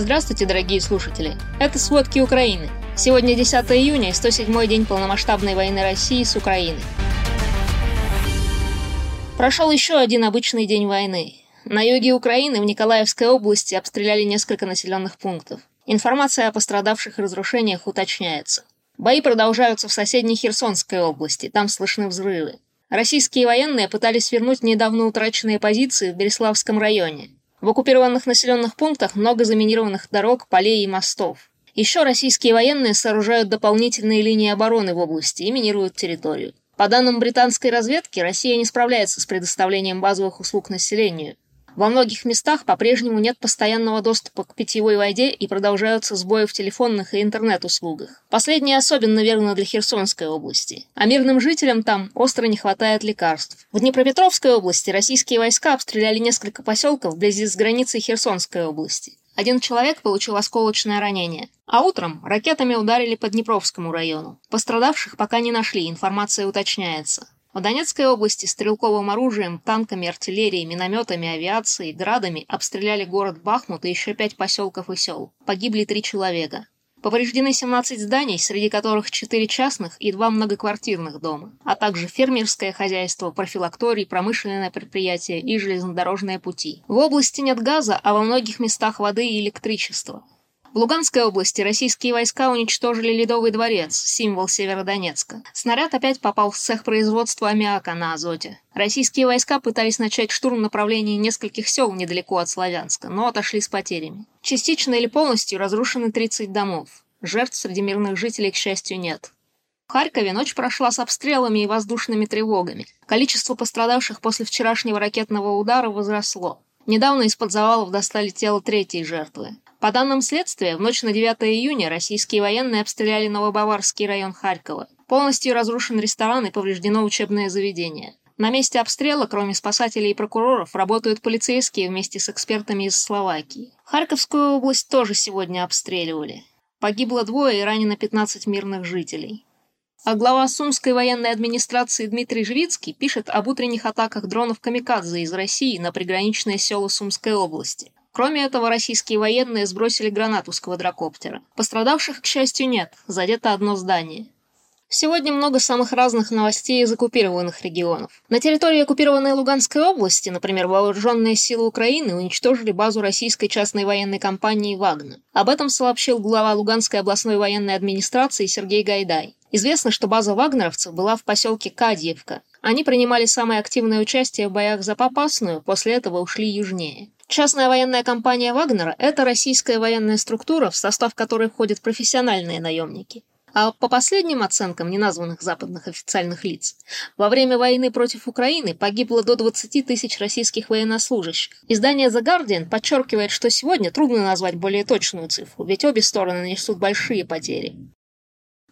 Здравствуйте, дорогие слушатели! Это «Сводки Украины». Сегодня 10 июня и 107-й день полномасштабной войны России с Украиной. Прошел еще один обычный день войны. На юге Украины в Николаевской области обстреляли несколько населенных пунктов. Информация о пострадавших и разрушениях уточняется. Бои продолжаются в соседней Херсонской области, там слышны взрывы. Российские военные пытались вернуть недавно утраченные позиции в Береславском районе. В оккупированных населенных пунктах много заминированных дорог, полей и мостов. Еще российские военные сооружают дополнительные линии обороны в области и минируют территорию. По данным британской разведки, Россия не справляется с предоставлением базовых услуг населению. Во многих местах по-прежнему нет постоянного доступа к питьевой воде и продолжаются сбои в телефонных и интернет-услугах. Последнее особенно верно для Херсонской области. А мирным жителям там остро не хватает лекарств. В Днепропетровской области российские войска обстреляли несколько поселков вблизи с границей Херсонской области. Один человек получил осколочное ранение. А утром ракетами ударили по Днепровскому району. Пострадавших пока не нашли, информация уточняется. В Донецкой области стрелковым оружием, танками, артиллерией, минометами, авиацией, градами обстреляли город Бахмут и еще пять поселков и сел. Погибли три человека. Повреждены 17 зданий, среди которых 4 частных и 2 многоквартирных дома, а также фермерское хозяйство, профилакторий, промышленное предприятие и железнодорожные пути. В области нет газа, а во многих местах воды и электричества. В Луганской области российские войска уничтожили Ледовый дворец, символ Северодонецка. Снаряд опять попал в цех производства аммиака на Азоте. Российские войска пытались начать штурм в направлении нескольких сел недалеко от Славянска, но отошли с потерями. Частично или полностью разрушены 30 домов. Жертв среди мирных жителей, к счастью, нет. В Харькове ночь прошла с обстрелами и воздушными тревогами. Количество пострадавших после вчерашнего ракетного удара возросло. Недавно из-под завалов достали тело третьей жертвы. По данным следствия, в ночь на 9 июня российские военные обстреляли Новобаварский район Харькова. Полностью разрушен ресторан и повреждено учебное заведение. На месте обстрела, кроме спасателей и прокуроров, работают полицейские вместе с экспертами из Словакии. Харьковскую область тоже сегодня обстреливали. Погибло двое и ранено 15 мирных жителей. А глава Сумской военной администрации Дмитрий Живицкий пишет об утренних атаках дронов «Камикадзе» из России на приграничные села Сумской области. Кроме этого, российские военные сбросили гранату с квадрокоптера. Пострадавших, к счастью, нет, задето одно здание. Сегодня много самых разных новостей из оккупированных регионов. На территории оккупированной Луганской области, например, вооруженные силы Украины уничтожили базу российской частной военной компании «Вагнер». Об этом сообщил глава Луганской областной военной администрации Сергей Гайдай. Известно, что база вагнеровцев была в поселке Кадьевка. Они принимали самое активное участие в боях за Попасную, после этого ушли южнее. Частная военная компания «Вагнера» — это российская военная структура, в состав которой входят профессиональные наемники. А по последним оценкам неназванных западных официальных лиц, во время войны против Украины погибло до 20 тысяч российских военнослужащих. Издание The Guardian подчеркивает, что сегодня трудно назвать более точную цифру, ведь обе стороны несут большие потери.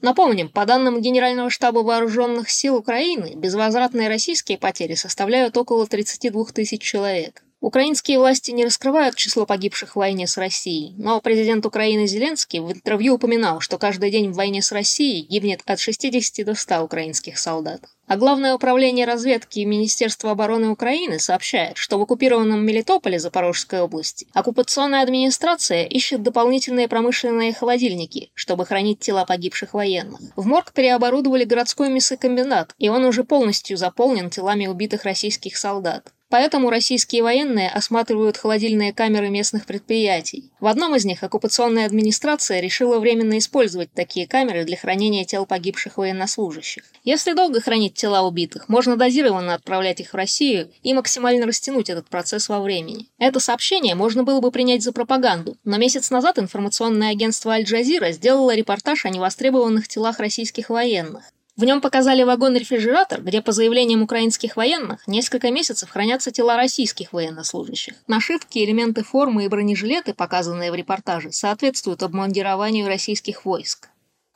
Напомним, по данным Генерального штаба Вооруженных сил Украины, безвозвратные российские потери составляют около 32 тысяч человек. Украинские власти не раскрывают число погибших в войне с Россией, но президент Украины Зеленский в интервью упоминал, что каждый день в войне с Россией гибнет от 60 до 100 украинских солдат. А Главное управление разведки и Министерство обороны Украины сообщает, что в оккупированном Мелитополе Запорожской области оккупационная администрация ищет дополнительные промышленные холодильники, чтобы хранить тела погибших военных. В морг переоборудовали городской мясокомбинат, и он уже полностью заполнен телами убитых российских солдат. Поэтому российские военные осматривают холодильные камеры местных предприятий. В одном из них оккупационная администрация решила временно использовать такие камеры для хранения тел погибших военнослужащих. Если долго хранить тела убитых, можно дозированно отправлять их в Россию и максимально растянуть этот процесс во времени. Это сообщение можно было бы принять за пропаганду, но месяц назад информационное агентство Аль-Джазира сделало репортаж о невостребованных телах российских военных. В нем показали вагон-рефрижератор, где, по заявлениям украинских военных, несколько месяцев хранятся тела российских военнослужащих. Нашивки, элементы формы и бронежилеты, показанные в репортаже, соответствуют обмундированию российских войск.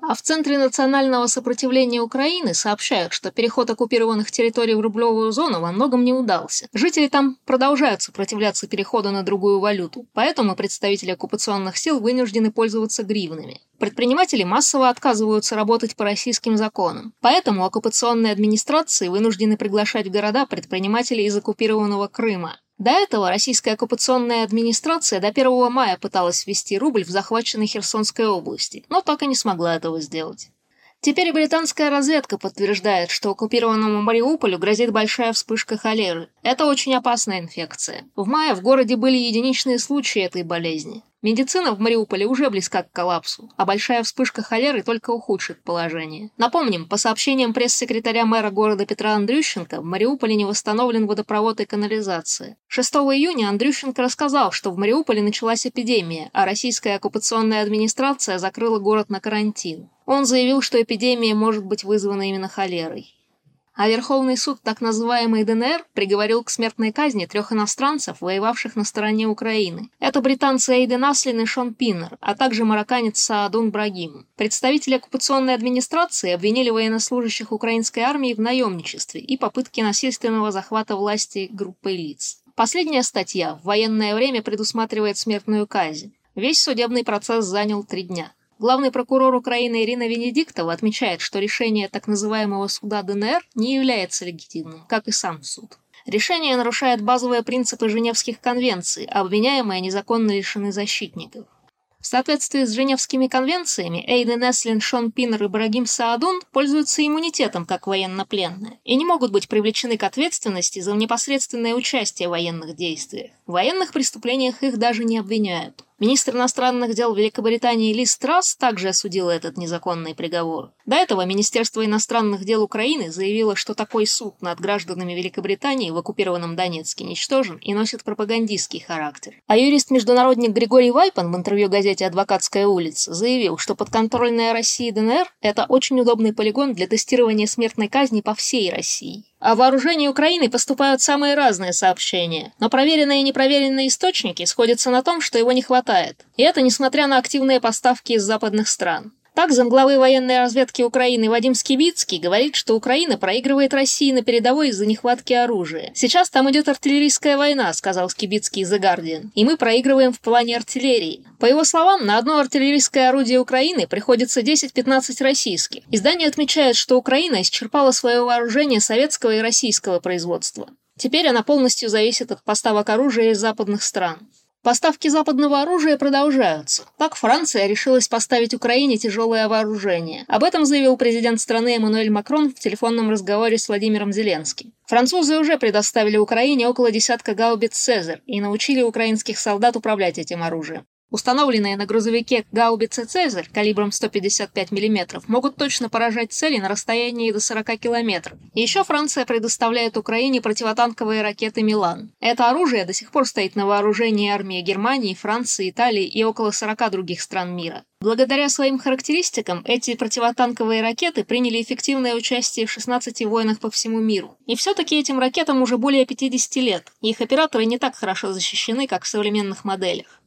А в Центре национального сопротивления Украины сообщают, что переход оккупированных территорий в рублевую зону во многом не удался. Жители там продолжают сопротивляться переходу на другую валюту, поэтому представители оккупационных сил вынуждены пользоваться гривнами. Предприниматели массово отказываются работать по российским законам, поэтому оккупационные администрации вынуждены приглашать в города предпринимателей из оккупированного Крыма. До этого российская оккупационная администрация до 1 мая пыталась ввести рубль в захваченной Херсонской области, но так и не смогла этого сделать. Теперь британская разведка подтверждает, что оккупированному Мариуполю грозит большая вспышка холеры. Это очень опасная инфекция. В мае в городе были единичные случаи этой болезни. Медицина в Мариуполе уже близка к коллапсу, а большая вспышка холеры только ухудшит положение. Напомним, по сообщениям пресс-секретаря мэра города Петра Андрющенко, в Мариуполе не восстановлен водопровод и канализация. 6 июня Андрющенко рассказал, что в Мариуполе началась эпидемия, а российская оккупационная администрация закрыла город на карантин. Он заявил, что эпидемия может быть вызвана именно холерой а Верховный суд так называемый ДНР приговорил к смертной казни трех иностранцев, воевавших на стороне Украины. Это британцы Эйден Аслин и Шон Пиннер, а также марокканец Саадун Брагим. Представители оккупационной администрации обвинили военнослужащих украинской армии в наемничестве и попытке насильственного захвата власти группой лиц. Последняя статья в военное время предусматривает смертную казнь. Весь судебный процесс занял три дня. Главный прокурор Украины Ирина Венедиктова отмечает, что решение так называемого суда ДНР не является легитимным, как и сам суд. Решение нарушает базовые принципы Женевских конвенций, а обвиняемые незаконно лишены защитников. В соответствии с Женевскими конвенциями, Эйден Эслин, Шон Пиннер и Брагим Саадун пользуются иммунитетом как военнопленные и не могут быть привлечены к ответственности за непосредственное участие в военных действиях. В военных преступлениях их даже не обвиняют. Министр иностранных дел Великобритании Ли Страс также осудил этот незаконный приговор. До этого Министерство иностранных дел Украины заявило, что такой суд над гражданами Великобритании в оккупированном Донецке ничтожен и носит пропагандистский характер. А юрист-международник Григорий Вайпан в интервью газете «Адвокатская улица» заявил, что подконтрольная России ДНР – это очень удобный полигон для тестирования смертной казни по всей России. О вооружении Украины поступают самые разные сообщения, но проверенные и непроверенные источники сходятся на том, что его не хватает. И это несмотря на активные поставки из западных стран. Так, замглавы военной разведки Украины Вадим Скибицкий говорит, что Украина проигрывает России на передовой из-за нехватки оружия. «Сейчас там идет артиллерийская война», — сказал Скибицкий The Guardian, «и мы проигрываем в плане артиллерии». По его словам, на одно артиллерийское орудие Украины приходится 10-15 российских. Издание отмечает, что Украина исчерпала свое вооружение советского и российского производства. Теперь она полностью зависит от поставок оружия из западных стран. Поставки западного оружия продолжаются. Так Франция решилась поставить Украине тяжелое вооружение. Об этом заявил президент страны Эммануэль Макрон в телефонном разговоре с Владимиром Зеленским. Французы уже предоставили Украине около десятка гаубиц «Цезарь» и научили украинских солдат управлять этим оружием. Установленные на грузовике гаубицы «Цезарь» калибром 155 мм могут точно поражать цели на расстоянии до 40 км. Еще Франция предоставляет Украине противотанковые ракеты «Милан». Это оружие до сих пор стоит на вооружении армии Германии, Франции, Италии и около 40 других стран мира. Благодаря своим характеристикам эти противотанковые ракеты приняли эффективное участие в 16 войнах по всему миру. И все-таки этим ракетам уже более 50 лет, их операторы не так хорошо защищены, как в современных моделях.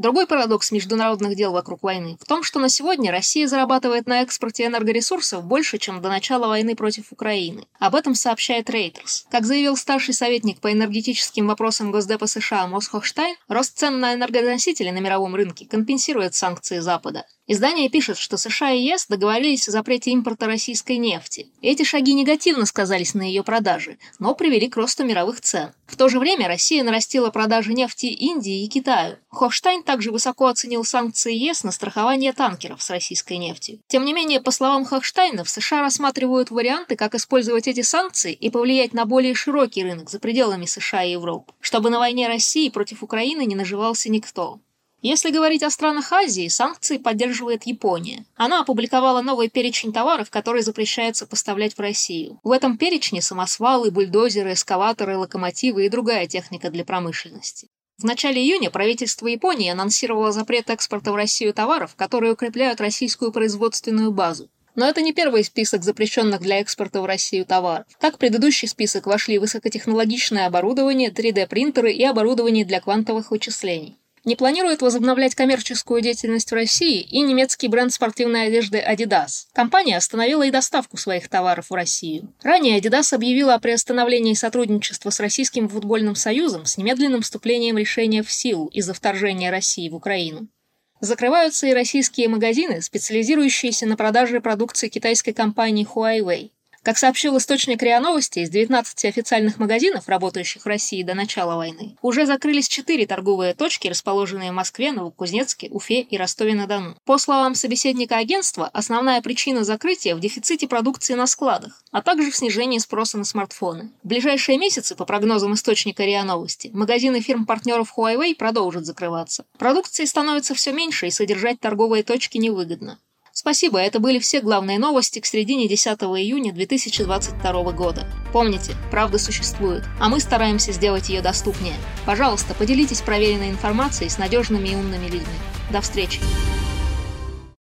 Другой парадокс международных дел вокруг войны в том, что на сегодня Россия зарабатывает на экспорте энергоресурсов больше, чем до начала войны против Украины. Об этом сообщает Reuters. Как заявил старший советник по энергетическим вопросам Госдепа США Мосс Хохштайн, рост цен на энергоносители на мировом рынке компенсирует санкции Запада. Издание пишет, что США и ЕС договорились о запрете импорта российской нефти. Эти шаги негативно сказались на ее продаже, но привели к росту мировых цен. В то же время Россия нарастила продажи нефти Индии и Китаю. Хофштайн также высоко оценил санкции ЕС на страхование танкеров с российской нефтью. Тем не менее, по словам Хофштайна, в США рассматривают варианты, как использовать эти санкции и повлиять на более широкий рынок за пределами США и Европы, чтобы на войне России против Украины не наживался никто. Если говорить о странах Азии, санкции поддерживает Япония. Она опубликовала новый перечень товаров, которые запрещается поставлять в Россию. В этом перечне самосвалы, бульдозеры, эскаваторы, локомотивы и другая техника для промышленности. В начале июня правительство Японии анонсировало запрет экспорта в Россию товаров, которые укрепляют российскую производственную базу. Но это не первый список запрещенных для экспорта в Россию товаров. Так в предыдущий список вошли высокотехнологичное оборудование, 3D-принтеры и оборудование для квантовых вычислений не планирует возобновлять коммерческую деятельность в России и немецкий бренд спортивной одежды Adidas. Компания остановила и доставку своих товаров в Россию. Ранее Adidas объявила о приостановлении сотрудничества с Российским футбольным союзом с немедленным вступлением решения в силу из-за вторжения России в Украину. Закрываются и российские магазины, специализирующиеся на продаже продукции китайской компании Huawei. Как сообщил источник РИА Новости, из 19 официальных магазинов, работающих в России до начала войны, уже закрылись 4 торговые точки, расположенные в Москве, Новокузнецке, Уфе и Ростове-на-Дону. По словам собеседника агентства, основная причина закрытия в дефиците продукции на складах, а также в снижении спроса на смартфоны. В ближайшие месяцы, по прогнозам источника РИА Новости, магазины фирм-партнеров Huawei продолжат закрываться. Продукции становится все меньше, и содержать торговые точки невыгодно. Спасибо, это были все главные новости к середине 10 июня 2022 года. Помните, правда существует, а мы стараемся сделать ее доступнее. Пожалуйста, поделитесь проверенной информацией с надежными и умными людьми. До встречи!